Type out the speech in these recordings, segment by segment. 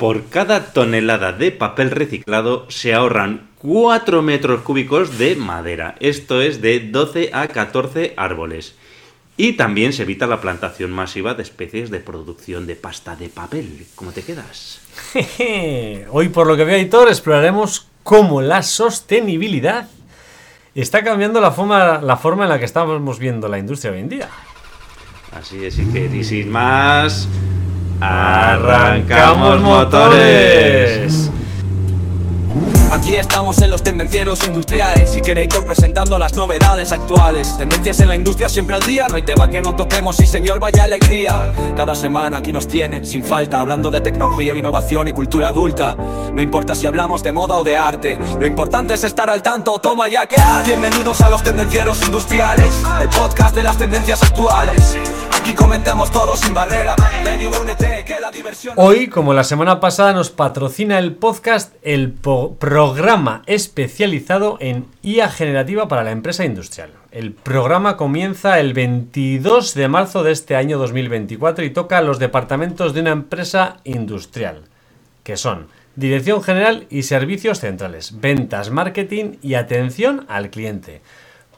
Por cada tonelada de papel reciclado se ahorran 4 metros cúbicos de madera. Esto es de 12 a 14 árboles. Y también se evita la plantación masiva de especies de producción de pasta de papel. ¿Cómo te quedas? Hoy, por lo que veo, Aitor, exploraremos cómo la sostenibilidad está cambiando la forma, la forma en la que estamos viendo la industria hoy en día. Así es, y sin más. ¡Arrancamos motores! Aquí estamos en los tendencieros industriales y Creator presentando las novedades actuales Tendencias en la industria siempre al día, no hay tema que no toquemos y señor vaya alegría Cada semana aquí nos tiene, sin falta, hablando de tecnología, innovación y cultura adulta No importa si hablamos de moda o de arte, lo importante es estar al tanto, toma ya que Bienvenidos a los tendencieros industriales, el podcast de las tendencias actuales Aquí comentamos todo sin barrera. Diversión. Hoy, como la semana pasada, nos patrocina el podcast el po- programa especializado en IA generativa para la empresa industrial. El programa comienza el 22 de marzo de este año 2024 y toca a los departamentos de una empresa industrial, que son Dirección General y Servicios Centrales, Ventas, Marketing y Atención al Cliente.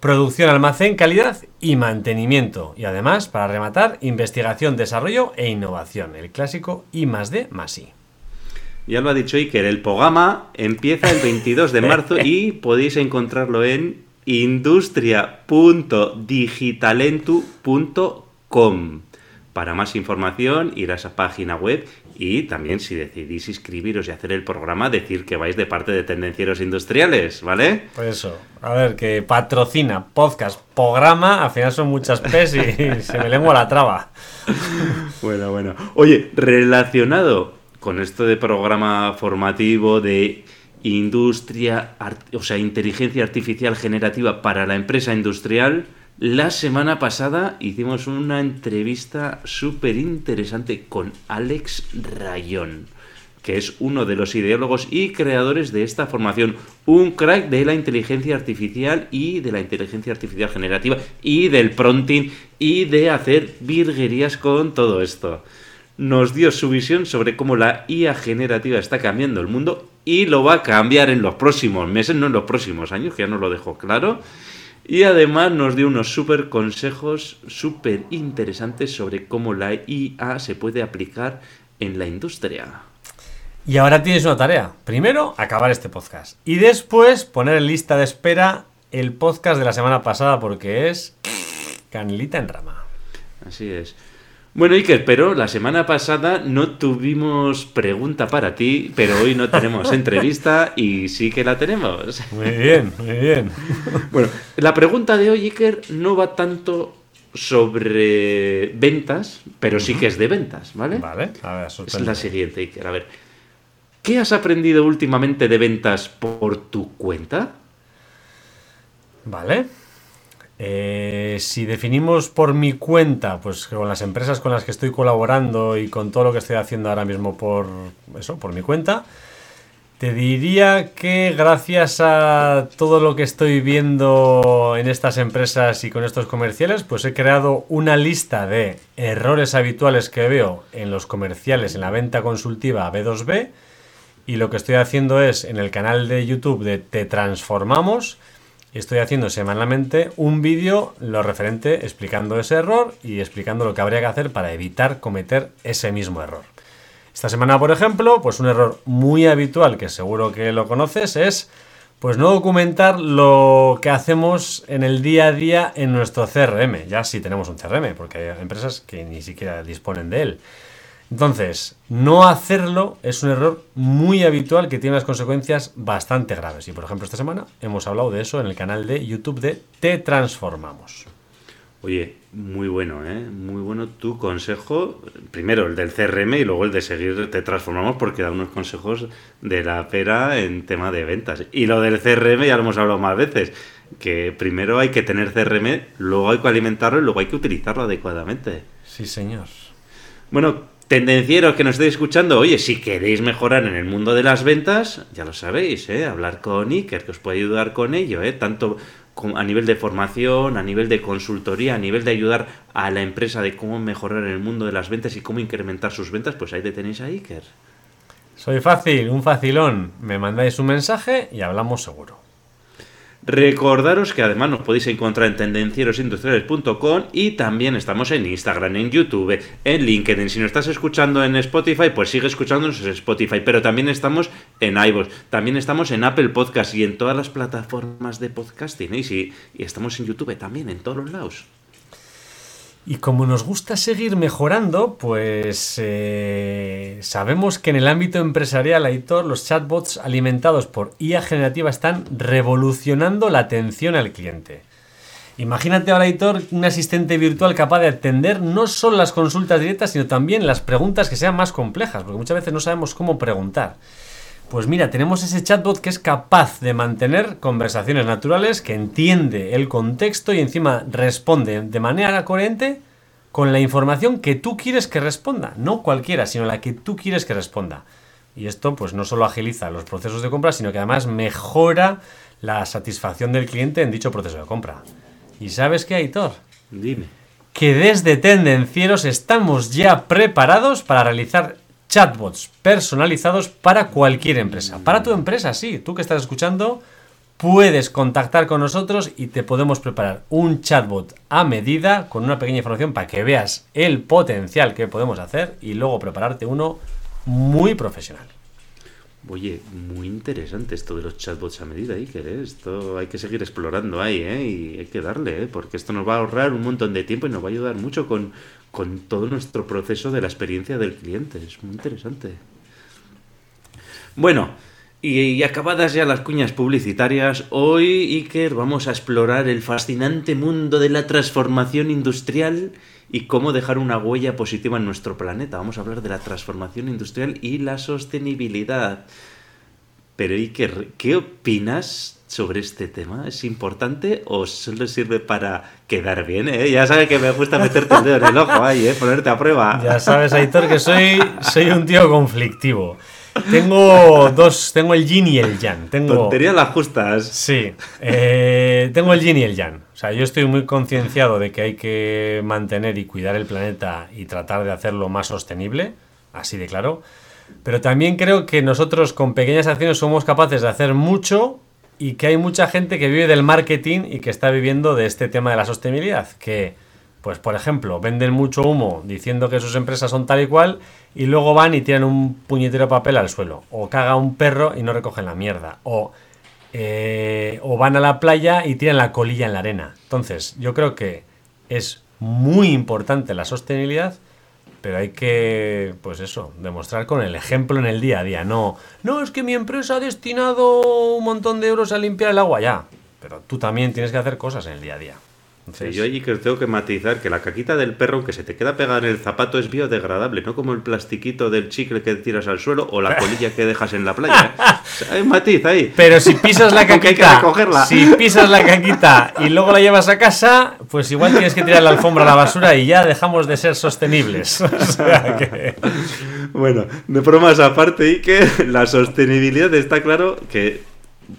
Producción, almacén, calidad y mantenimiento. Y además, para rematar, investigación, desarrollo e innovación. El clásico I más D más I. Ya lo ha dicho Iker, el programa empieza el 22 de marzo y podéis encontrarlo en industria.digitalentu.com. Para más información, ir a esa página web y también si decidís inscribiros y hacer el programa, decir que vais de parte de Tendencieros Industriales, ¿vale? Pues eso. A ver, que patrocina, podcast, programa, al final son muchas P's y se me lengua la traba. Bueno, bueno. Oye, relacionado con esto de programa formativo de industria, o sea, inteligencia artificial generativa para la empresa industrial, la semana pasada hicimos una entrevista súper interesante con Alex Rayón, que es uno de los ideólogos y creadores de esta formación, un crack de la inteligencia artificial y de la inteligencia artificial generativa y del prompting y de hacer virguerías con todo esto nos dio su visión sobre cómo la IA generativa está cambiando el mundo y lo va a cambiar en los próximos meses, no en los próximos años, que ya nos lo dejó claro. Y además nos dio unos súper consejos súper interesantes sobre cómo la IA se puede aplicar en la industria. Y ahora tienes una tarea. Primero, acabar este podcast. Y después, poner en lista de espera el podcast de la semana pasada porque es canelita en rama. Así es. Bueno, Iker, pero la semana pasada no tuvimos pregunta para ti, pero hoy no tenemos entrevista y sí que la tenemos. Muy bien, muy bien. Bueno, la pregunta de hoy, Iker, no va tanto sobre ventas, pero sí que es de ventas, ¿vale? Vale, a ver, Es la siguiente, Iker. A ver, ¿qué has aprendido últimamente de ventas por tu cuenta? Vale. Eh, si definimos por mi cuenta, pues con las empresas con las que estoy colaborando y con todo lo que estoy haciendo ahora mismo por eso, por mi cuenta, te diría que gracias a todo lo que estoy viendo en estas empresas y con estos comerciales, pues he creado una lista de errores habituales que veo en los comerciales en la venta consultiva B2B y lo que estoy haciendo es en el canal de YouTube de Te Transformamos Estoy haciendo semanalmente un vídeo lo referente explicando ese error y explicando lo que habría que hacer para evitar cometer ese mismo error. Esta semana, por ejemplo, pues un error muy habitual que seguro que lo conoces es pues no documentar lo que hacemos en el día a día en nuestro CRM. Ya sí tenemos un CRM, porque hay empresas que ni siquiera disponen de él. Entonces, no hacerlo es un error muy habitual que tiene unas consecuencias bastante graves. Y por ejemplo, esta semana hemos hablado de eso en el canal de YouTube de Te Transformamos. Oye, muy bueno, ¿eh? Muy bueno tu consejo. Primero el del CRM y luego el de seguir Te Transformamos porque da unos consejos de la pera en tema de ventas. Y lo del CRM ya lo hemos hablado más veces. Que primero hay que tener CRM, luego hay que alimentarlo y luego hay que utilizarlo adecuadamente. Sí, señor. Bueno, tendencieros que nos estéis escuchando, oye, si queréis mejorar en el mundo de las ventas, ya lo sabéis, ¿eh? hablar con Iker, que os puede ayudar con ello, ¿eh? tanto a nivel de formación, a nivel de consultoría, a nivel de ayudar a la empresa de cómo mejorar en el mundo de las ventas y cómo incrementar sus ventas, pues ahí te tenéis a Iker. Soy fácil, un facilón. Me mandáis un mensaje y hablamos seguro. Recordaros que además nos podéis encontrar en tendencierosindustriales.com y también estamos en Instagram, en YouTube, en LinkedIn. Si nos estás escuchando en Spotify, pues sigue escuchándonos en Spotify. Pero también estamos en iVoox, también estamos en Apple Podcast y en todas las plataformas de podcasting. ¿eh? Y, y estamos en YouTube también, en todos los lados. Y como nos gusta seguir mejorando, pues eh, sabemos que en el ámbito empresarial, Aitor, los chatbots alimentados por IA generativa están revolucionando la atención al cliente. Imagínate ahora, Aitor, un asistente virtual capaz de atender no solo las consultas directas, sino también las preguntas que sean más complejas, porque muchas veces no sabemos cómo preguntar. Pues mira, tenemos ese chatbot que es capaz de mantener conversaciones naturales, que entiende el contexto y encima responde de manera coherente con la información que tú quieres que responda. No cualquiera, sino la que tú quieres que responda. Y esto pues no solo agiliza los procesos de compra, sino que además mejora la satisfacción del cliente en dicho proceso de compra. ¿Y sabes qué, Aitor? Dime. Que desde Tendencieros estamos ya preparados para realizar chatbots personalizados para cualquier empresa. Para tu empresa, sí. Tú que estás escuchando, puedes contactar con nosotros y te podemos preparar un chatbot a medida con una pequeña información para que veas el potencial que podemos hacer y luego prepararte uno muy profesional. Oye, muy interesante esto de los chatbots a medida, Iker. ¿eh? Esto hay que seguir explorando ahí, ¿eh? Y hay que darle, ¿eh? Porque esto nos va a ahorrar un montón de tiempo y nos va a ayudar mucho con, con todo nuestro proceso de la experiencia del cliente. Es muy interesante. Bueno, y, acabadas ya las cuñas publicitarias, hoy, Iker, vamos a explorar el fascinante mundo de la transformación industrial y cómo dejar una huella positiva en nuestro planeta. Vamos a hablar de la transformación industrial y la sostenibilidad. Pero Iker, ¿qué opinas sobre este tema? ¿Es importante o solo sirve para quedar bien? eh? Ya sabes que me gusta meterte el dedo en el ojo ahí, ¿eh? ponerte a prueba. Ya sabes, Aitor, que soy, soy un tío conflictivo. Tengo dos, tengo el yin y el yang. Tengo, Tonterías las justas. Sí, eh, tengo el yin y el yang. O sea, yo estoy muy concienciado de que hay que mantener y cuidar el planeta y tratar de hacerlo más sostenible, así de claro. Pero también creo que nosotros con pequeñas acciones somos capaces de hacer mucho y que hay mucha gente que vive del marketing y que está viviendo de este tema de la sostenibilidad. Que, pues por ejemplo, venden mucho humo diciendo que sus empresas son tal y cual y luego van y tiran un puñetero papel al suelo. O caga un perro y no recogen la mierda. O, eh, o van a la playa y tiran la colilla en la arena. Entonces, yo creo que es muy importante la sostenibilidad, pero hay que, pues eso, demostrar con el ejemplo en el día a día. No, no, es que mi empresa ha destinado un montón de euros a limpiar el agua ya. Pero tú también tienes que hacer cosas en el día a día. Entonces, yo allí que tengo que matizar que la caquita del perro que se te queda pegada en el zapato es biodegradable, no como el plastiquito del chicle que tiras al suelo o la colilla que dejas en la playa. ¿eh? O sea, hay matiz ahí. Pero si pisas la que caquita, si pisas la caquita y luego la llevas a casa, pues igual tienes que tirar la alfombra a la basura y ya dejamos de ser sostenibles. O sea que- Bueno, de bromas aparte y que la sostenibilidad está claro que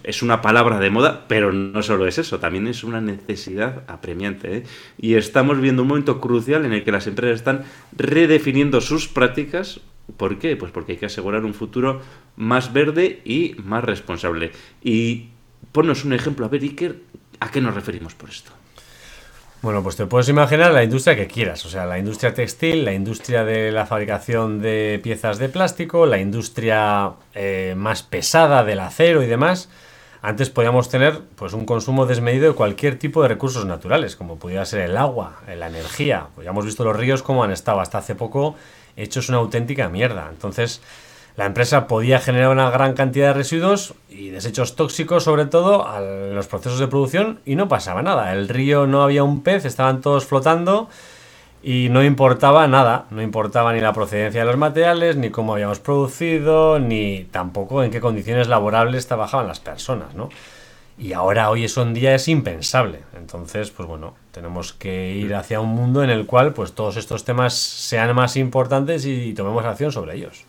es una palabra de moda, pero no solo es eso, también es una necesidad apremiante. ¿eh? Y estamos viendo un momento crucial en el que las empresas están redefiniendo sus prácticas. ¿Por qué? Pues porque hay que asegurar un futuro más verde y más responsable. Y ponnos un ejemplo, a ver, Iker, ¿a qué nos referimos por esto? Bueno, pues te puedes imaginar la industria que quieras, o sea, la industria textil, la industria de la fabricación de piezas de plástico, la industria eh, más pesada del acero y demás. Antes podíamos tener pues un consumo desmedido de cualquier tipo de recursos naturales, como pudiera ser el agua, la energía. Pues ya hemos visto los ríos como han estado hasta hace poco hechos una auténtica mierda. Entonces, la empresa podía generar una gran cantidad de residuos y desechos tóxicos, sobre todo en los procesos de producción, y no pasaba nada. El río no había un pez, estaban todos flotando y no importaba nada. No importaba ni la procedencia de los materiales, ni cómo habíamos producido, ni tampoco en qué condiciones laborables trabajaban las personas, ¿no? Y ahora, hoy eso en día es impensable. Entonces, pues bueno, tenemos que ir hacia un mundo en el cual pues todos estos temas sean más importantes y tomemos acción sobre ellos.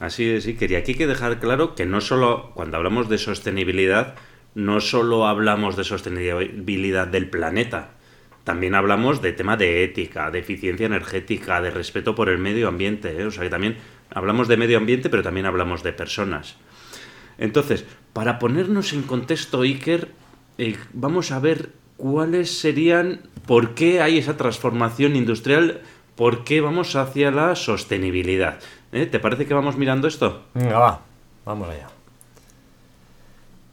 Así es, sí, quería aquí hay que dejar claro que no solo, cuando hablamos de sostenibilidad, no solo hablamos de sostenibilidad del planeta, también hablamos de tema de ética, de eficiencia energética, de respeto por el medio ambiente, ¿eh? o sea que también Hablamos de medio ambiente, pero también hablamos de personas. Entonces, para ponernos en contexto, Iker, eh, vamos a ver cuáles serían, por qué hay esa transformación industrial, por qué vamos hacia la sostenibilidad. ¿Eh? ¿Te parece que vamos mirando esto? Venga, va, vamos allá.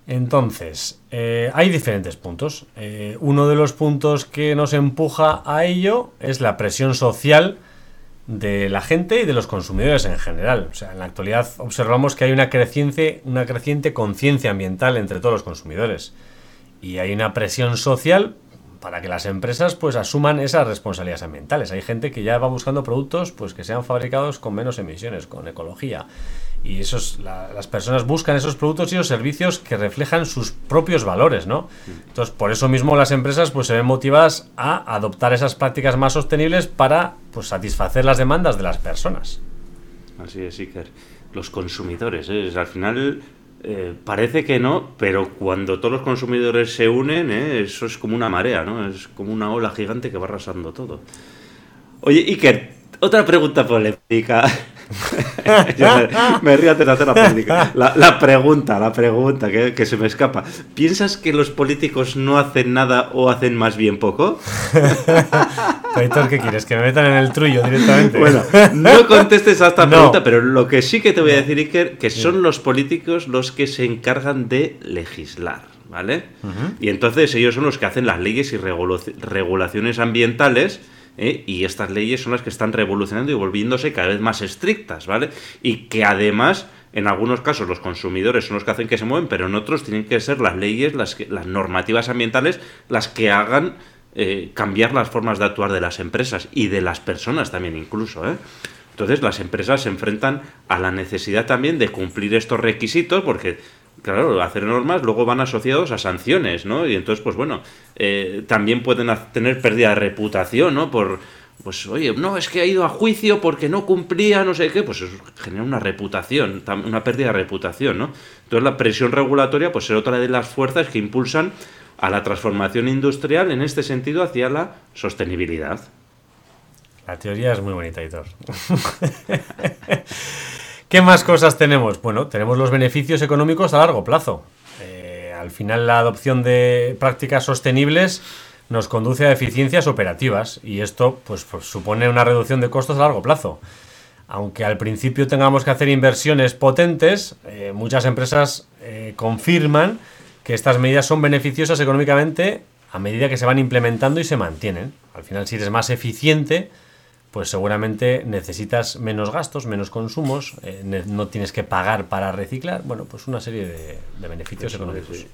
Entonces, eh, hay diferentes puntos. Eh, uno de los puntos que nos empuja a ello es la presión social de la gente y de los consumidores en general. O sea, en la actualidad observamos que hay una creciente, una creciente conciencia ambiental entre todos los consumidores. Y hay una presión social para que las empresas pues asuman esas responsabilidades ambientales. Hay gente que ya va buscando productos pues que sean fabricados con menos emisiones, con ecología. Y esos, las personas buscan esos productos y los servicios que reflejan sus propios valores, ¿no? Entonces, por eso mismo las empresas pues se ven motivadas a adoptar esas prácticas más sostenibles para pues satisfacer las demandas de las personas. Así es, Iker. Los consumidores, ¿eh? al final eh, parece que no, pero cuando todos los consumidores se unen, ¿eh? eso es como una marea, ¿no? Es como una ola gigante que va arrasando todo. Oye, Iker, otra pregunta polémica. me, río de hacer la. La, pregunta, la pregunta que, se me escapa. ¿Piensas que los políticos no hacen nada o hacen más bien poco? ¿qué quieres? ¿Que me metan en el trullo directamente? Bueno, no contestes a esta pregunta, pero lo que sí que te voy a decir, Iker, que son los políticos los que se encargan de legislar. ¿Vale? Y entonces ellos son los que hacen las leyes y regulaciones ambientales ¿eh? y estas leyes son las que están revolucionando y volviéndose cada vez más estrictas, ¿vale? Y que además, en algunos casos, los consumidores son los que hacen que se mueven, pero en otros tienen que ser las leyes, las, las normativas ambientales, las que hagan eh, cambiar las formas de actuar de las empresas y de las personas también incluso, ¿eh? Entonces las empresas se enfrentan a la necesidad también de cumplir estos requisitos porque claro, hacer normas luego van asociados a sanciones, ¿no? Y entonces, pues bueno, eh, también pueden tener pérdida de reputación, ¿no? Por, pues oye, no, es que ha ido a juicio porque no cumplía, no sé qué, pues eso genera una reputación, una pérdida de reputación, ¿no? Entonces la presión regulatoria, pues es otra de las fuerzas que impulsan a la transformación industrial en este sentido hacia la sostenibilidad. La teoría es muy bonita, Hitor. ¿Qué más cosas tenemos? Bueno, tenemos los beneficios económicos a largo plazo. Eh, al final la adopción de prácticas sostenibles nos conduce a eficiencias operativas y esto pues, pues, supone una reducción de costos a largo plazo. Aunque al principio tengamos que hacer inversiones potentes, eh, muchas empresas eh, confirman que estas medidas son beneficiosas económicamente a medida que se van implementando y se mantienen. Al final, si eres más eficiente, pues seguramente necesitas menos gastos, menos consumos, eh, no tienes que pagar para reciclar, bueno, pues una serie de, beneficios económicos.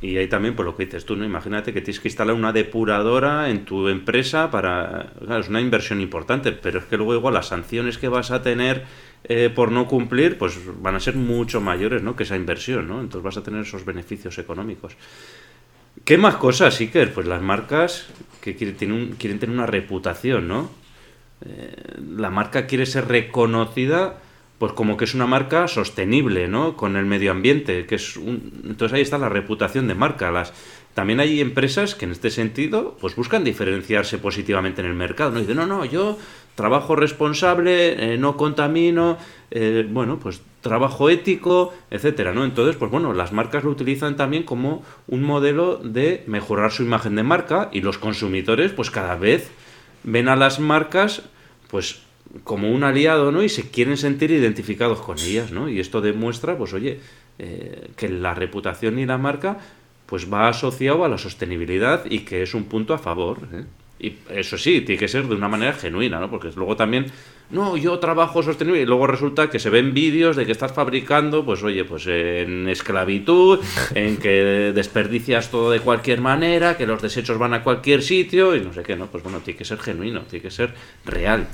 Y ahí también, por lo que dices tú, ¿no? Imagínate que tienes que instalar una depuradora en tu empresa para... Es una inversión importante, pero es que luego igual las sanciones que vas a tener eh, por no cumplir, pues van a ser mucho mayores, ¿no? Que esa inversión, ¿no? Entonces vas a tener esos beneficios económicos. ¿Qué más cosas, Iker? Pues las marcas que quieren, quieren tener una reputación, ¿no? Eh, la marca quiere ser reconocida pues como que es una marca sostenible, ¿no? Con el medio ambiente, que es un... entonces ahí está la reputación de marca. Las también hay empresas que en este sentido pues buscan diferenciarse positivamente en el mercado, no dicen, "No, no, yo trabajo responsable, eh, no contamino, eh, bueno, pues trabajo ético, etcétera, ¿no? Entonces, pues bueno, las marcas lo utilizan también como un modelo de mejorar su imagen de marca y los consumidores pues cada vez ven a las marcas pues como un aliado, ¿no? Y se quieren sentir identificados con ellas, ¿no? Y esto demuestra, pues oye, eh, que la reputación y la marca pues va asociado a la sostenibilidad y que es un punto a favor. ¿eh? Y eso sí, tiene que ser de una manera genuina, ¿no? Porque luego también, no, yo trabajo sostenible y luego resulta que se ven vídeos de que estás fabricando, pues oye, pues en esclavitud, en que desperdicias todo de cualquier manera, que los desechos van a cualquier sitio y no sé qué, ¿no? Pues bueno, tiene que ser genuino, tiene que ser real.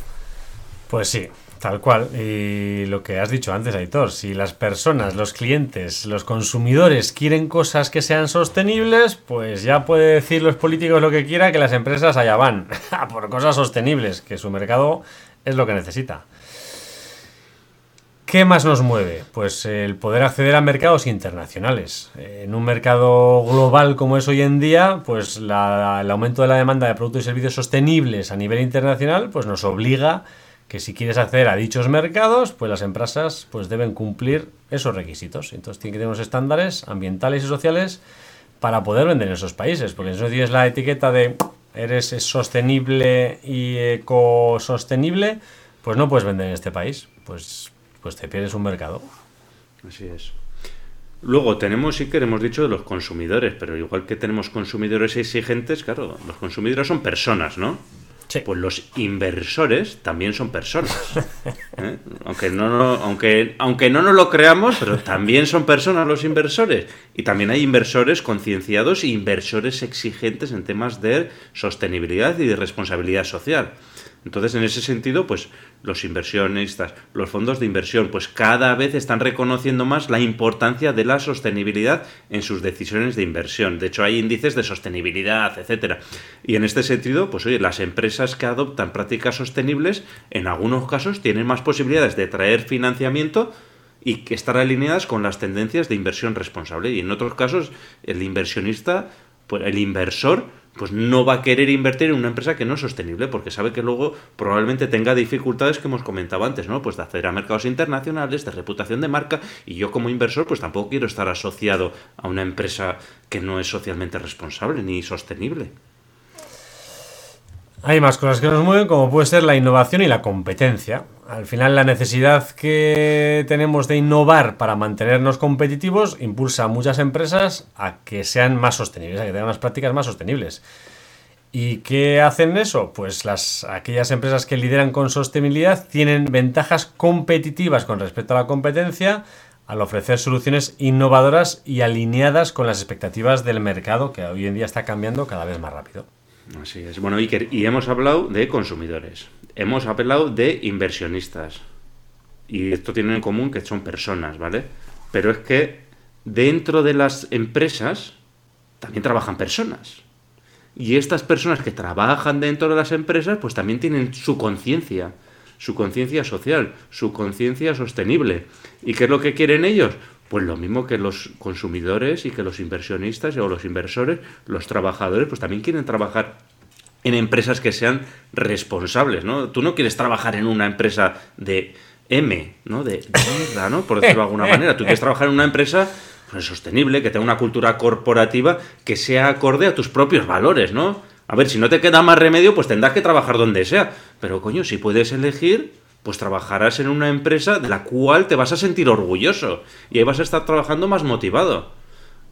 Pues sí, Tal cual. Y lo que has dicho antes, Aitor, si las personas, los clientes, los consumidores quieren cosas que sean sostenibles, pues ya puede decir los políticos lo que quiera, que las empresas allá van, por cosas sostenibles, que su mercado es lo que necesita. ¿Qué más nos mueve? Pues el poder acceder a mercados internacionales. En un mercado global como es hoy en día, pues el aumento de la demanda de productos y servicios sostenibles a nivel internacional, pues nos obliga que si quieres acceder a dichos mercados, pues las empresas pues deben cumplir esos requisitos. Entonces tienen que tener unos estándares ambientales y sociales para poder vender en esos países, porque si no tienes la etiqueta de eres sostenible y ecosostenible, pues no puedes vender en este país, pues, pues te pierdes un mercado. Así es. Luego tenemos, sí que hemos dicho, de los consumidores, pero igual que tenemos consumidores exigentes, claro, los consumidores son personas, ¿no? Sí. Pues los inversores también son personas. ¿eh? Aunque, no, no- aunque, aunque no nos lo creamos, pero también son personas los inversores. Y también hay inversores concienciados e inversores exigentes en temas de sostenibilidad y de responsabilidad social. Entonces, en ese sentido, pues los inversionistas, los fondos de inversión, pues cada vez están reconociendo más la importancia de la sostenibilidad en sus decisiones de inversión. De hecho, hay índices de sostenibilidad, etcétera. Y en este sentido, pues oye, las empresas que adoptan prácticas sostenibles, en algunos casos, tienen más posibilidades de traer financiamiento y estar alineadas con las tendencias de inversión responsable. Y en otros casos, el inversionista, pues el inversor, pues no va a querer invertir en una empresa que no es sostenible, porque sabe que luego probablemente tenga dificultades que hemos comentado antes, ¿no? Pues de acceder a mercados internacionales, de reputación de marca, y yo como inversor, pues tampoco quiero estar asociado a una empresa que no es socialmente responsable ni sostenible. Hay más cosas que nos mueven, como puede ser la innovación y la competencia. Al final, la necesidad que tenemos de innovar para mantenernos competitivos impulsa a muchas empresas a que sean más sostenibles, a que tengan unas prácticas más sostenibles. ¿Y qué hacen eso? Pues las, aquellas empresas que lideran con sostenibilidad tienen ventajas competitivas con respecto a la competencia al ofrecer soluciones innovadoras y alineadas con las expectativas del mercado que hoy en día está cambiando cada vez más rápido. Así es. Bueno, Iker, y hemos hablado de consumidores, hemos hablado de inversionistas, y esto tiene en común que son personas, ¿vale? Pero es que dentro de las empresas también trabajan personas. Y estas personas que trabajan dentro de las empresas, pues también tienen su conciencia, su conciencia social, su conciencia sostenible. ¿Y qué es lo que quieren ellos? Pues lo mismo que los consumidores y que los inversionistas o los inversores, los trabajadores, pues también quieren trabajar en empresas que sean responsables, ¿no? Tú no quieres trabajar en una empresa de M, ¿no? De, mierda, ¿no? Por decirlo de alguna manera. Tú quieres trabajar en una empresa pues, sostenible, que tenga una cultura corporativa que sea acorde a tus propios valores, ¿no? A ver, si no te queda más remedio, pues tendrás que trabajar donde sea. Pero coño, si puedes elegir, pues trabajarás en una empresa de la cual te vas a sentir orgulloso. Y ahí vas a estar trabajando más motivado.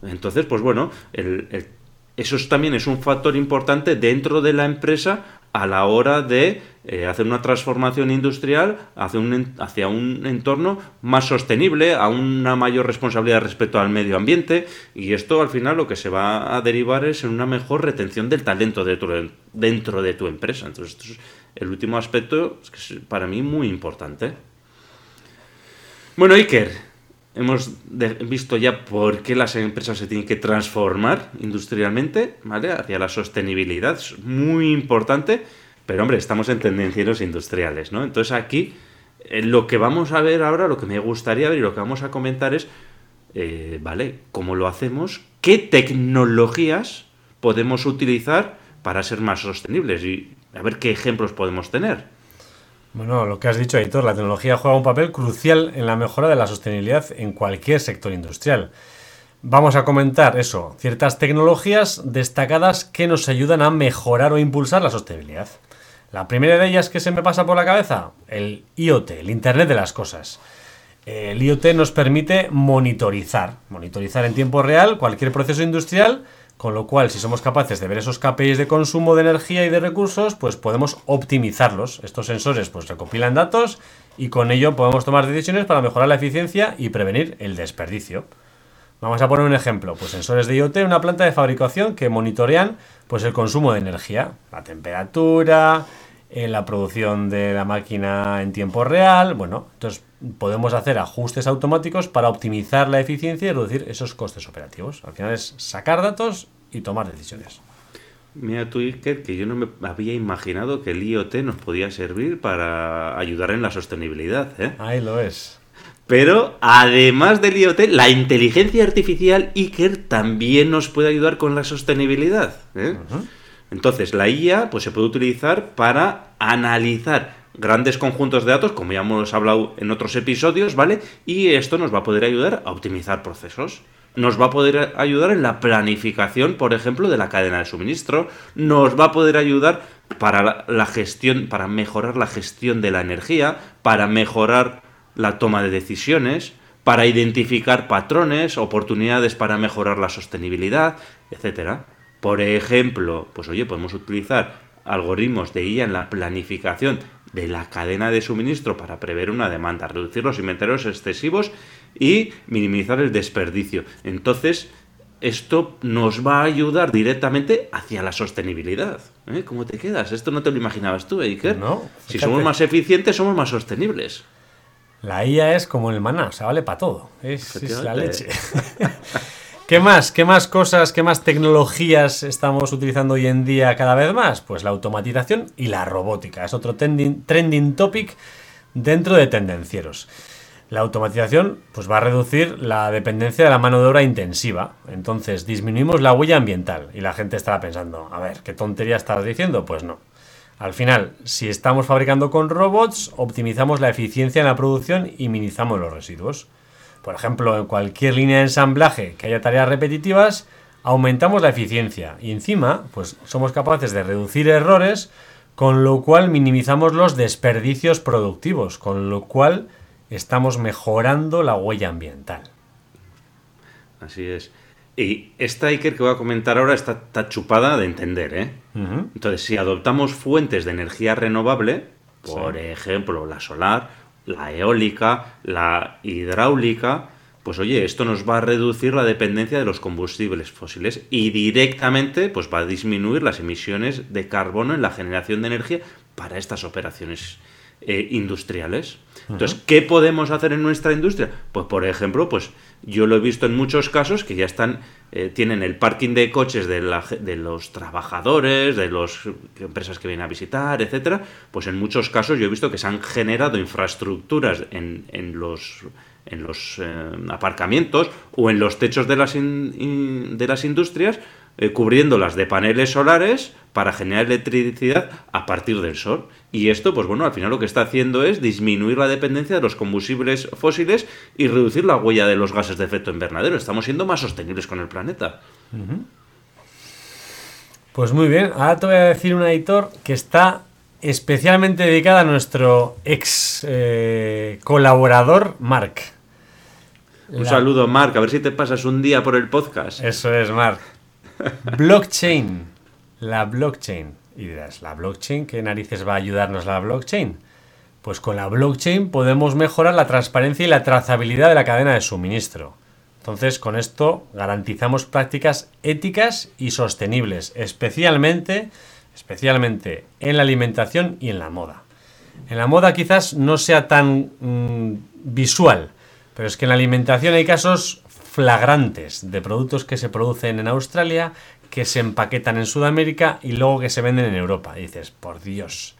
Entonces, pues bueno, el- eso es- también es un factor importante dentro de la empresa a la hora de eh, hacer una transformación industrial hacia un, hacia un entorno más sostenible, a una mayor responsabilidad respecto al medio ambiente y esto al final lo que se va a derivar es en una mejor retención del talento de, dentro de tu empresa. Entonces, esto es el último aspecto que es para mí muy importante. Bueno, Iker, hemos visto ya por qué las empresas se tienen que transformar industrialmente, ¿vale? Hacia la sostenibilidad, es muy importante, pero hombre, estamos en tendencieros industriales, ¿no? Entonces aquí eh, lo que vamos a ver ahora, lo que me gustaría ver y lo que vamos a comentar es, eh, ¿vale? ¿Cómo lo hacemos? ¿Qué tecnologías podemos utilizar para ser más sostenibles? Y a ver qué ejemplos podemos tener. Bueno, lo que has dicho, Aitor, la tecnología juega un papel crucial en la mejora de la sostenibilidad en cualquier sector industrial. Vamos a comentar eso, ciertas tecnologías destacadas que nos ayudan a mejorar o impulsar la sostenibilidad. La primera de ellas que se me pasa por la cabeza, el IoT, el Internet de las Cosas. El IoT nos permite monitorizar, monitorizar en tiempo real cualquier proceso industrial, con lo cual si somos capaces de ver esos KPIs de consumo de energía y de recursos, pues podemos optimizarlos. Estos sensores pues recopilan datos y con ello podemos tomar decisiones para mejorar la eficiencia y prevenir el desperdicio. Vamos a poner un ejemplo, pues sensores de IoT, una planta de fabricación que monitorean pues el consumo de energía, la temperatura, eh, la producción de la máquina en tiempo real, bueno, entonces podemos hacer ajustes automáticos para optimizar la eficiencia y reducir esos costes operativos. Al final es sacar datos y tomar decisiones. Mira tú, Iker, que yo no me había imaginado que el IoT nos podía servir para ayudar en la sostenibilidad, ¿eh? Ahí lo es. Pero además del IoT, la inteligencia artificial Iker también nos puede ayudar con la sostenibilidad. ¿eh? Entonces, la IA pues, se puede utilizar para analizar grandes conjuntos de datos, como ya hemos hablado en otros episodios, ¿vale? Y esto nos va a poder ayudar a optimizar procesos. Nos va a poder ayudar en la planificación, por ejemplo, de la cadena de suministro. Nos va a poder ayudar para la gestión, para mejorar la gestión de la energía, para mejorar la toma de decisiones, para identificar patrones, oportunidades para mejorar la sostenibilidad, etcétera. Por ejemplo, pues oye, podemos utilizar algoritmos de IA en la planificación de la cadena de suministro para prever una demanda, reducir los inventarios excesivos y minimizar el desperdicio. Entonces, esto nos va a ayudar directamente hacia la sostenibilidad. ¿Eh? ¿Cómo te quedas? Esto no te lo imaginabas tú, Iker. No, si somos más eficientes, somos más sostenibles. La IA es como el maná, o sea, vale para todo. Es, es la leche. ¿Qué más? ¿Qué más cosas, qué más tecnologías estamos utilizando hoy en día cada vez más? Pues la automatización y la robótica. Es otro trending, trending topic dentro de tendencieros. La automatización pues, va a reducir la dependencia de la mano de obra intensiva. Entonces disminuimos la huella ambiental. Y la gente estará pensando, a ver, ¿qué tontería estás diciendo? Pues no. Al final, si estamos fabricando con robots, optimizamos la eficiencia en la producción y minimizamos los residuos. Por ejemplo, en cualquier línea de ensamblaje que haya tareas repetitivas, aumentamos la eficiencia y encima, pues somos capaces de reducir errores, con lo cual minimizamos los desperdicios productivos, con lo cual estamos mejorando la huella ambiental. Así es. Y esta Iker que voy a comentar ahora está, chupada de entender, ¿eh? Entonces, si adoptamos fuentes de energía renovable, por ejemplo, la solar, la eólica, la hidráulica, pues oye, esto nos va a reducir la dependencia de los combustibles fósiles y directamente pues va a disminuir las emisiones de carbono en la generación de energía para estas operaciones eh, industriales. Entonces, ¿qué podemos hacer en nuestra industria? Pues, por ejemplo, pues yo lo he visto en muchos casos que ya están, eh, tienen el parking de coches de, de los trabajadores, de las empresas que vienen a visitar, etcétera. Pues en muchos casos yo he visto que se han generado infraestructuras en, en los en los eh, aparcamientos o en los techos de las, de las industrias eh, cubriéndolas de paneles solares para generar electricidad a partir del sol. Y esto, pues bueno, al final lo que está haciendo es disminuir la dependencia de los combustibles fósiles y reducir la huella de los gases de efecto invernadero. Estamos siendo más sostenibles con el planeta. Pues muy bien, ahora te voy a decir un editor que está especialmente dedicada a nuestro ex eh, colaborador, Mark. Un saludo, Mark. A ver si te pasas un día por el podcast. Eso es, Mark. Blockchain. La blockchain. Y dirás, ¿la blockchain? ¿Qué narices va a ayudarnos la blockchain? Pues con la blockchain podemos mejorar la transparencia y la trazabilidad de la cadena de suministro. Entonces, con esto garantizamos prácticas éticas y sostenibles, especialmente, especialmente en la alimentación y en la moda. En la moda quizás no sea tan mm, visual, pero es que en la alimentación hay casos flagrantes de productos que se producen en Australia, que se empaquetan en Sudamérica y luego que se venden en Europa. Dices, por Dios.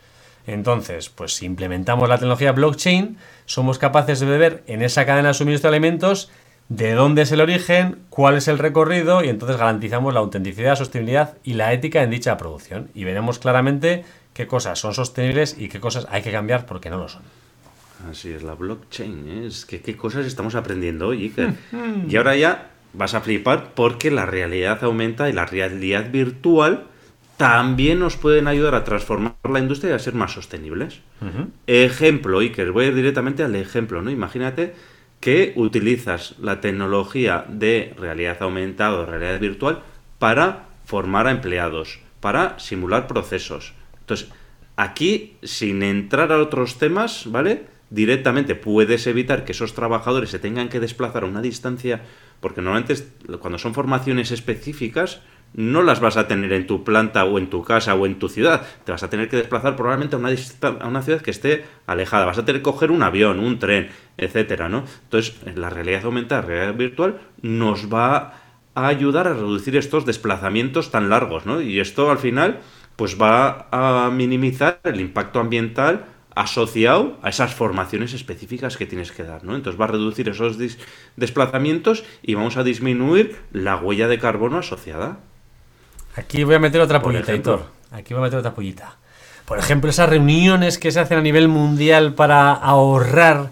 Entonces, pues si implementamos la tecnología blockchain, somos capaces de ver en esa cadena de suministro de alimentos de dónde es el origen, cuál es el recorrido y entonces garantizamos la autenticidad, sostenibilidad y la ética en dicha producción. Y veremos claramente qué cosas son sostenibles y qué cosas hay que cambiar porque no lo son. Así es, la blockchain. ¿eh? Es que qué cosas estamos aprendiendo hoy, y ahora ya vas a flipar porque la realidad aumenta y la realidad virtual también nos pueden ayudar a transformar la industria y a ser más sostenibles. Ejemplo, Iker, voy a ir directamente al ejemplo, ¿no? Imagínate que utilizas la tecnología de realidad aumentada o realidad virtual para formar a empleados, para simular procesos. Entonces, aquí, sin entrar a otros temas, ¿vale? Directamente puedes evitar que esos trabajadores se tengan que desplazar a una distancia, porque normalmente cuando son formaciones específicas no las vas a tener en tu planta o en tu casa o en tu ciudad, te vas a tener que desplazar probablemente a una, a una ciudad que esté alejada, vas a tener que coger un avión, un tren, etcétera, ¿no? Entonces, la realidad aumentada, la realidad virtual nos va a ayudar a reducir estos desplazamientos tan largos, ¿no? Y esto al final pues va a minimizar el impacto ambiental asociado a esas formaciones específicas que tienes que dar, ¿no? Entonces va a reducir esos desplazamientos y vamos a disminuir la huella de carbono asociada. Aquí voy a meter otra pollita. Aquí voy a meter otra pollita. Por ejemplo, esas reuniones que se hacen a nivel mundial para ahorrar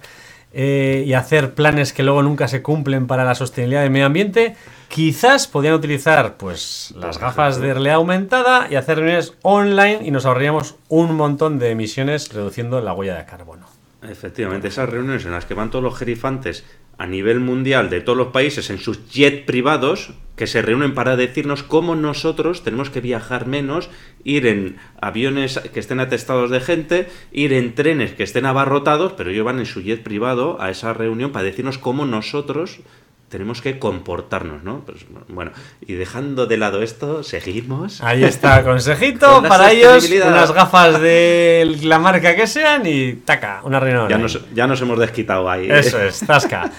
eh, y hacer planes que luego nunca se cumplen para la sostenibilidad del medio ambiente, quizás podrían utilizar pues las gafas de realidad aumentada y hacer reuniones online y nos ahorraríamos un montón de emisiones reduciendo la huella de carbono. Efectivamente, esas reuniones en las que van todos los gerifantes a nivel mundial de todos los países en sus jets privados que se reúnen para decirnos cómo nosotros tenemos que viajar menos, ir en aviones que estén atestados de gente, ir en trenes que estén abarrotados, pero ellos van en su jet privado a esa reunión para decirnos cómo nosotros tenemos que comportarnos, ¿no? Pues, bueno, y dejando de lado esto, seguimos. Ahí está, consejito para ellos, unas gafas de la marca que sean y taca, una reunión. Ya nos, ya nos hemos desquitado ahí. Eso es, tasca.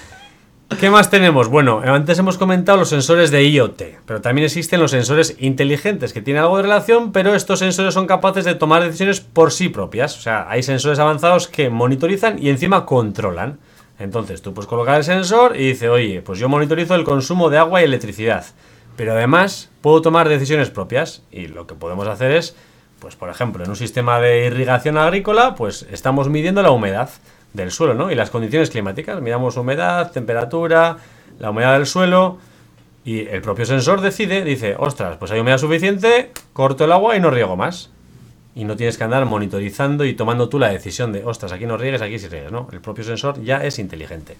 ¿Qué más tenemos? Bueno, antes hemos comentado los sensores de IoT, pero también existen los sensores inteligentes que tienen algo de relación, pero estos sensores son capaces de tomar decisiones por sí propias. O sea, hay sensores avanzados que monitorizan y encima controlan. Entonces tú puedes colocar el sensor y dice, oye, pues yo monitorizo el consumo de agua y electricidad, pero además puedo tomar decisiones propias y lo que podemos hacer es, pues por ejemplo, en un sistema de irrigación agrícola, pues estamos midiendo la humedad del suelo, ¿no? Y las condiciones climáticas, miramos humedad, temperatura, la humedad del suelo y el propio sensor decide, dice, ostras, pues hay humedad suficiente, corto el agua y no riego más y no tienes que andar monitorizando y tomando tú la decisión de, ostras, aquí no riegues, aquí sí riegues, ¿no? El propio sensor ya es inteligente.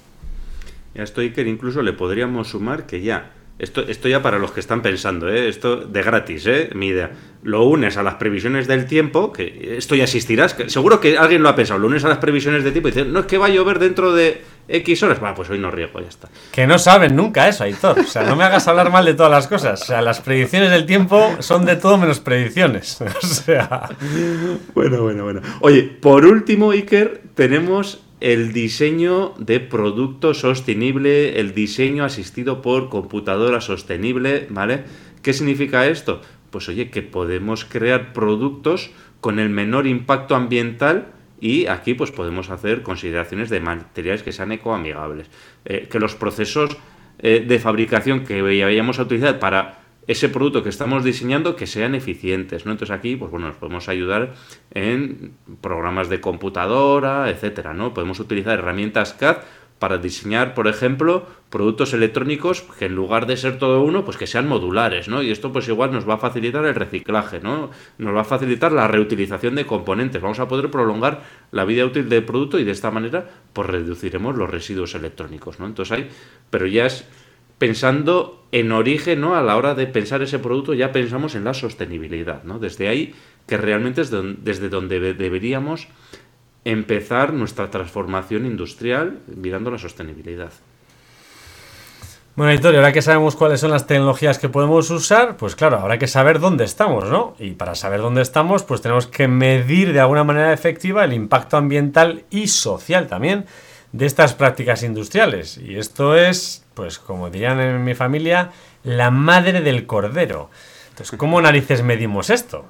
Y a esto Iker incluso le podríamos sumar que ya, esto, esto ya para los que están pensando, ¿eh? esto de gratis, ¿eh? mi idea, lo unes a las previsiones del tiempo, que esto ya existirá, seguro que alguien lo ha pensado, lo unes a las previsiones del tiempo y dices, no es que va a llover dentro de X horas, bueno, pues hoy no riego, ya está. Que no saben nunca eso, Aitor. O sea, no me hagas hablar mal de todas las cosas. O sea, las predicciones del tiempo son de todo menos predicciones. O sea. Bueno, bueno, bueno. Oye, por último, Iker, tenemos el diseño de producto sostenible, el diseño asistido por computadora sostenible, ¿vale? ¿Qué significa esto? Pues oye, que podemos crear productos con el menor impacto ambiental y aquí pues podemos hacer consideraciones de materiales que sean ecoamigables. Eh, que los procesos eh, de fabricación que vayamos a utilizar para ese producto que estamos diseñando que sean eficientes, ¿no? Entonces aquí, pues bueno, nos podemos ayudar en programas de computadora, etcétera, ¿no? Podemos utilizar herramientas CAD para diseñar, por ejemplo, productos electrónicos que en lugar de ser todo uno, pues que sean modulares, ¿no? Y esto pues igual nos va a facilitar el reciclaje, ¿no? Nos va a facilitar la reutilización de componentes, vamos a poder prolongar la vida útil del producto y de esta manera pues reduciremos los residuos electrónicos, ¿no? Entonces hay, pero ya es pensando en origen, ¿no? A la hora de pensar ese producto ya pensamos en la sostenibilidad, ¿no? Desde ahí que realmente es desde donde deberíamos empezar nuestra transformación industrial mirando la sostenibilidad. Bueno, Victoria, ahora que sabemos cuáles son las tecnologías que podemos usar, pues claro, habrá que saber dónde estamos, ¿no? Y para saber dónde estamos, pues tenemos que medir de alguna manera efectiva el impacto ambiental y social también de estas prácticas industriales. Y esto es, pues como dirían en mi familia, la madre del cordero. Entonces, ¿cómo narices medimos esto?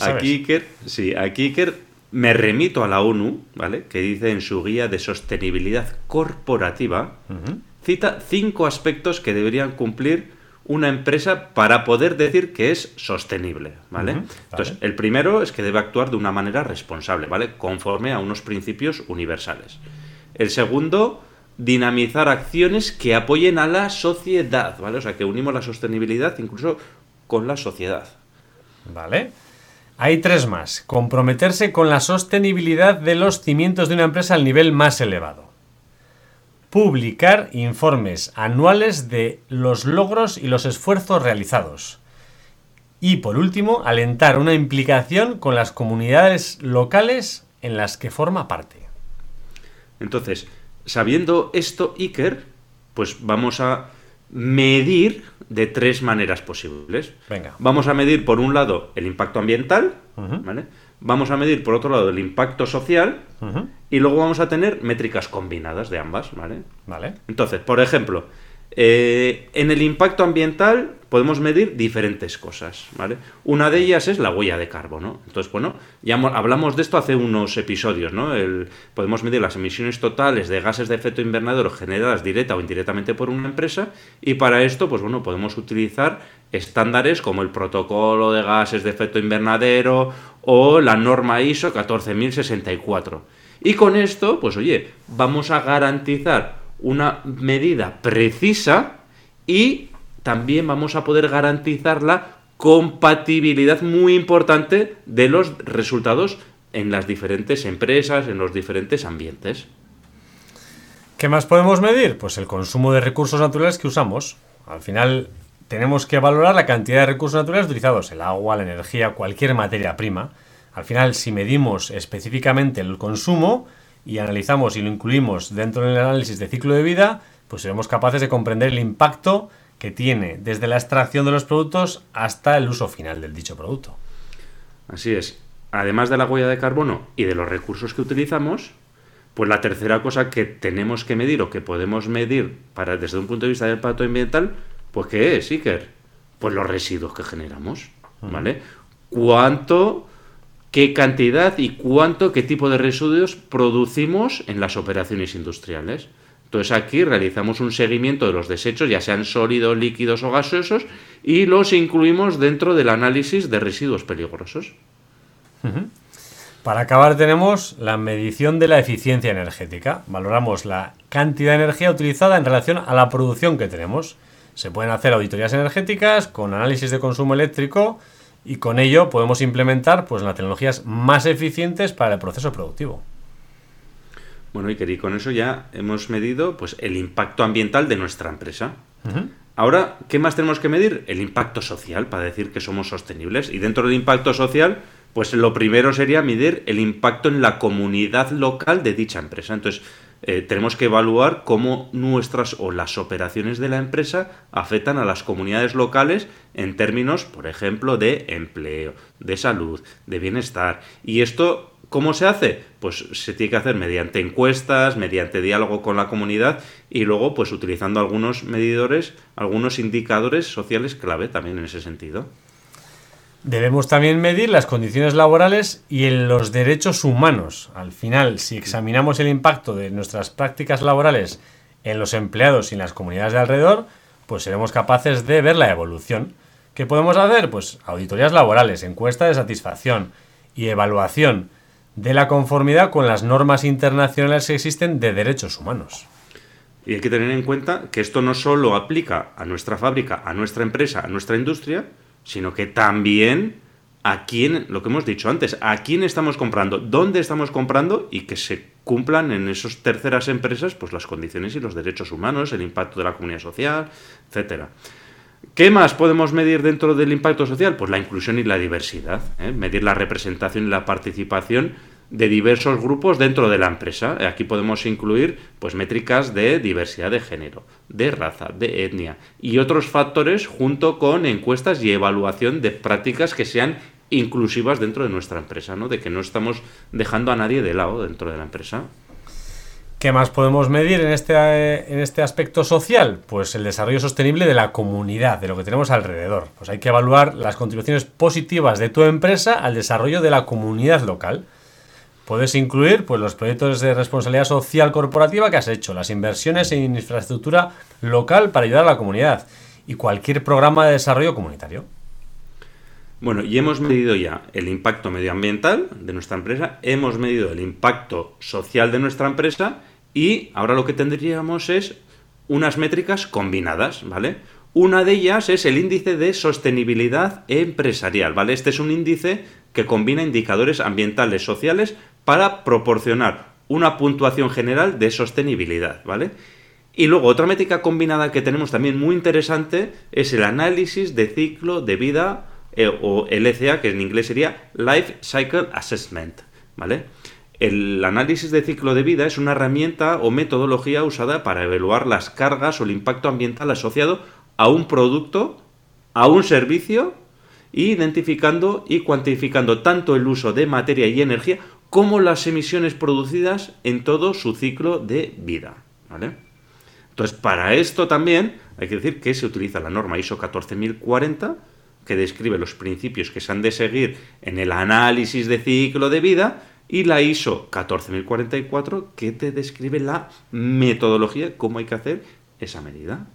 Aquí, Iker, sí, aquí Iker me remito a la ONU, ¿vale? Que dice en su guía de sostenibilidad corporativa, cita cinco aspectos que deberían cumplir una empresa para poder decir que es sostenible, ¿vale? Entonces, el primero es que debe actuar de una manera responsable, ¿vale? Conforme a unos principios universales. El segundo, dinamizar acciones que apoyen a la sociedad, ¿vale? O sea, que unimos la sostenibilidad incluso con la sociedad. ¿Vale? Hay tres más. Comprometerse con la sostenibilidad de los cimientos de una empresa al nivel más elevado. Publicar informes anuales de los logros y los esfuerzos realizados. Y por último, alentar una implicación con las comunidades locales en las que forma parte. Entonces, sabiendo esto, Iker, pues vamos a medir de tres maneras posibles. Venga. Vamos a medir, por un lado, el impacto ambiental, Vamos a medir, por otro lado, el impacto social y luego vamos a tener métricas combinadas de ambas, ¿vale? Vale. Entonces, por ejemplo, Eh, en el impacto ambiental podemos medir diferentes cosas, ¿vale? Una de ellas es la huella de carbono. Entonces, bueno, ya hablamos de esto hace unos episodios, ¿no? podemos medir las emisiones totales de gases de efecto invernadero generadas directa o indirectamente por una empresa y para esto, pues bueno, podemos utilizar estándares como el protocolo de gases de efecto invernadero o la norma ISO 14064. Y con esto, pues oye, vamos a garantizar una medida precisa y también vamos a poder garantizar la compatibilidad muy importante de los resultados en las diferentes empresas, en los diferentes ambientes. ¿Qué más podemos medir? Pues el consumo de recursos naturales que usamos. Al final tenemos que valorar la cantidad de recursos naturales utilizados, el agua, la energía, cualquier materia prima. Al final, si medimos específicamente el consumo y analizamos y lo incluimos dentro del análisis de ciclo de vida, pues seremos capaces de comprender el impacto que tiene desde la extracción de los productos hasta el uso final del dicho producto. Así es. Además de la huella de carbono y de los recursos que utilizamos, pues la tercera cosa que tenemos que medir o que podemos medir para desde un punto de vista del impacto ambiental, pues ¿qué es, Iker? Pues los residuos que generamos, ¿vale? ¿Cuánto, qué cantidad y cuánto, qué tipo de residuos producimos en las operaciones industriales? Entonces aquí realizamos un seguimiento de los desechos, ya sean sólidos, líquidos o gaseosos, y los incluimos dentro del análisis de residuos peligrosos. Para acabar tenemos la medición de la eficiencia energética. Valoramos la cantidad de energía utilizada en relación a la producción que tenemos. Se pueden hacer auditorías energéticas con análisis de consumo eléctrico y con ello podemos implementar pues, las tecnologías más eficientes para el proceso productivo. Bueno, Iker, y con eso ya hemos medido pues, el impacto ambiental de nuestra empresa. Ahora, ¿qué más tenemos que medir? El impacto social, para decir que somos sostenibles. Y dentro del impacto social, pues lo primero sería medir el impacto en la comunidad local de dicha empresa. Entonces, eh, tenemos que evaluar cómo nuestras o las operaciones de la empresa afectan a las comunidades locales en términos, por ejemplo, de empleo, de salud, de bienestar. Y esto ¿Cómo se hace? Pues se tiene que hacer mediante encuestas, mediante diálogo con la comunidad y luego pues utilizando algunos medidores, algunos indicadores sociales clave también en ese sentido. Debemos también medir las condiciones laborales y en los derechos humanos. Al final, si examinamos el impacto de nuestras prácticas laborales en los empleados y en las comunidades de alrededor, pues seremos capaces de ver la evolución. ¿Qué podemos hacer? Pues auditorías laborales, encuesta de satisfacción y evaluación de la conformidad con las normas internacionales que existen de derechos humanos. Y hay que tener en cuenta que esto no solo aplica a nuestra fábrica, a nuestra empresa, a nuestra industria, sino que también a quién, lo que hemos dicho antes, a quién estamos comprando, dónde estamos comprando y que se cumplan en esas terceras empresas pues las condiciones y los derechos humanos, el impacto de la comunidad social, etcétera. ¿Qué más podemos medir dentro del impacto social? Pues la inclusión y la diversidad. ¿eh? Medir la representación y la participación de diversos grupos dentro de la empresa. Aquí podemos incluir pues, métricas de diversidad de género, de raza, de etnia y otros factores junto con encuestas y evaluación de prácticas que sean inclusivas dentro de nuestra empresa, ¿no? de que no estamos dejando a nadie de lado dentro de la empresa. ¿Qué más podemos medir en este, en este aspecto social? Pues el desarrollo sostenible de la comunidad, de lo que tenemos alrededor. Pues hay que evaluar las contribuciones positivas de tu empresa al desarrollo de la comunidad local. Puedes incluir pues, los proyectos de responsabilidad social corporativa que has hecho, las inversiones en infraestructura local para ayudar a la comunidad y cualquier programa de desarrollo comunitario. Bueno, y hemos medido ya el impacto medioambiental de nuestra empresa, hemos medido el impacto social de nuestra empresa y ahora lo que tendríamos es unas métricas combinadas, ¿vale? Una de ellas es el índice de sostenibilidad empresarial, ¿vale? Este es un índice que combina indicadores ambientales sociales para proporcionar una puntuación general de sostenibilidad, ¿vale? Y luego otra métrica combinada que tenemos también muy interesante es el análisis de ciclo de vida eh, o LCA, que en inglés sería Life Cycle Assessment, ¿vale? El análisis de ciclo de vida es una herramienta o metodología usada para evaluar las cargas o el impacto ambiental asociado a un producto, a un servicio, identificando y cuantificando tanto el uso de materia y energía como las emisiones producidas en todo su ciclo de vida. Entonces, para esto también hay que decir que se utiliza la norma ISO 14040, que describe los principios que se han de seguir en el análisis de ciclo de vida, y la ISO 14044, que te describe la metodología, cómo hay que hacer esa medida.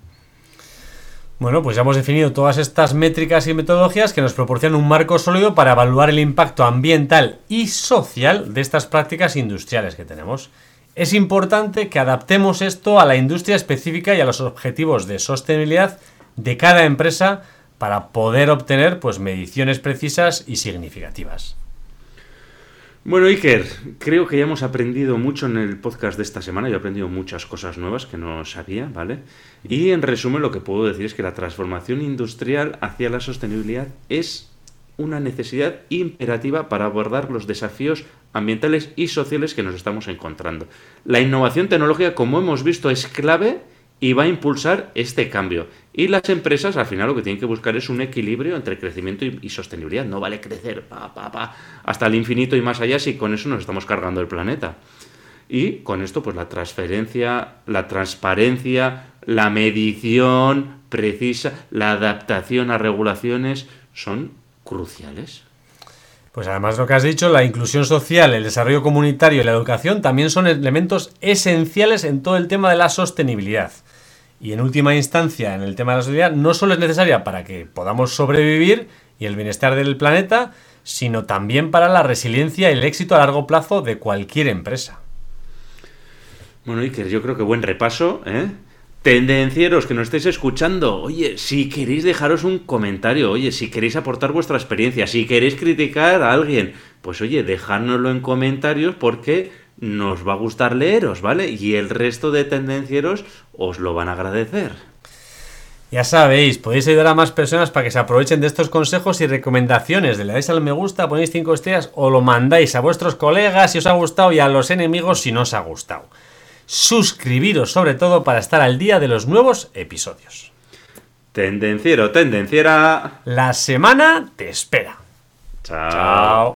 Bueno, pues ya hemos definido todas estas métricas y metodologías que nos proporcionan un marco sólido para evaluar el impacto ambiental y social de estas prácticas industriales que tenemos. Es importante que adaptemos esto a la industria específica y a los objetivos de sostenibilidad de cada empresa para poder obtener pues, mediciones precisas y significativas. Bueno, Iker, creo que ya hemos aprendido mucho en el podcast de esta semana. Yo he aprendido muchas cosas nuevas que no sabía, ¿vale? Y en resumen, lo que puedo decir es que la transformación industrial hacia la sostenibilidad es una necesidad imperativa para abordar los desafíos ambientales y sociales que nos estamos encontrando. La innovación tecnológica, como hemos visto, es clave y va a impulsar este cambio. Y las empresas al final lo que tienen que buscar es un equilibrio entre crecimiento y, sostenibilidad. No vale crecer pa, pa, pa, hasta el infinito y más allá si con eso nos estamos cargando el planeta. Y con esto pues la transferencia, la transparencia, la medición precisa, la adaptación a regulaciones son cruciales. Pues además lo que has dicho, la inclusión social, el desarrollo comunitario y la educación también son elementos esenciales en todo el tema de la sostenibilidad. Y en última instancia, en el tema de la sociedad, no solo es necesaria para que podamos sobrevivir y el bienestar del planeta, sino también para la resiliencia y el éxito a largo plazo de cualquier empresa. Bueno, Iker, yo creo que buen repaso, ¿eh? Tendencieros que nos estéis escuchando, oye, si queréis dejaros un comentario, oye, si queréis aportar vuestra experiencia, si queréis criticar a alguien, pues oye, dejárnoslo en comentarios porque nos va a gustar leeros, ¿vale? Y el resto de tendencieros os lo van a agradecer. Ya sabéis, podéis ayudar a más personas para que se aprovechen de estos consejos y recomendaciones. Le dais al me gusta, ponéis 5 estrellas o lo mandáis a vuestros colegas si os ha gustado y a los enemigos si no os ha gustado. Suscribiros sobre todo para estar al día de los nuevos episodios. Tendenciero, tendenciera. La semana te espera. Chao.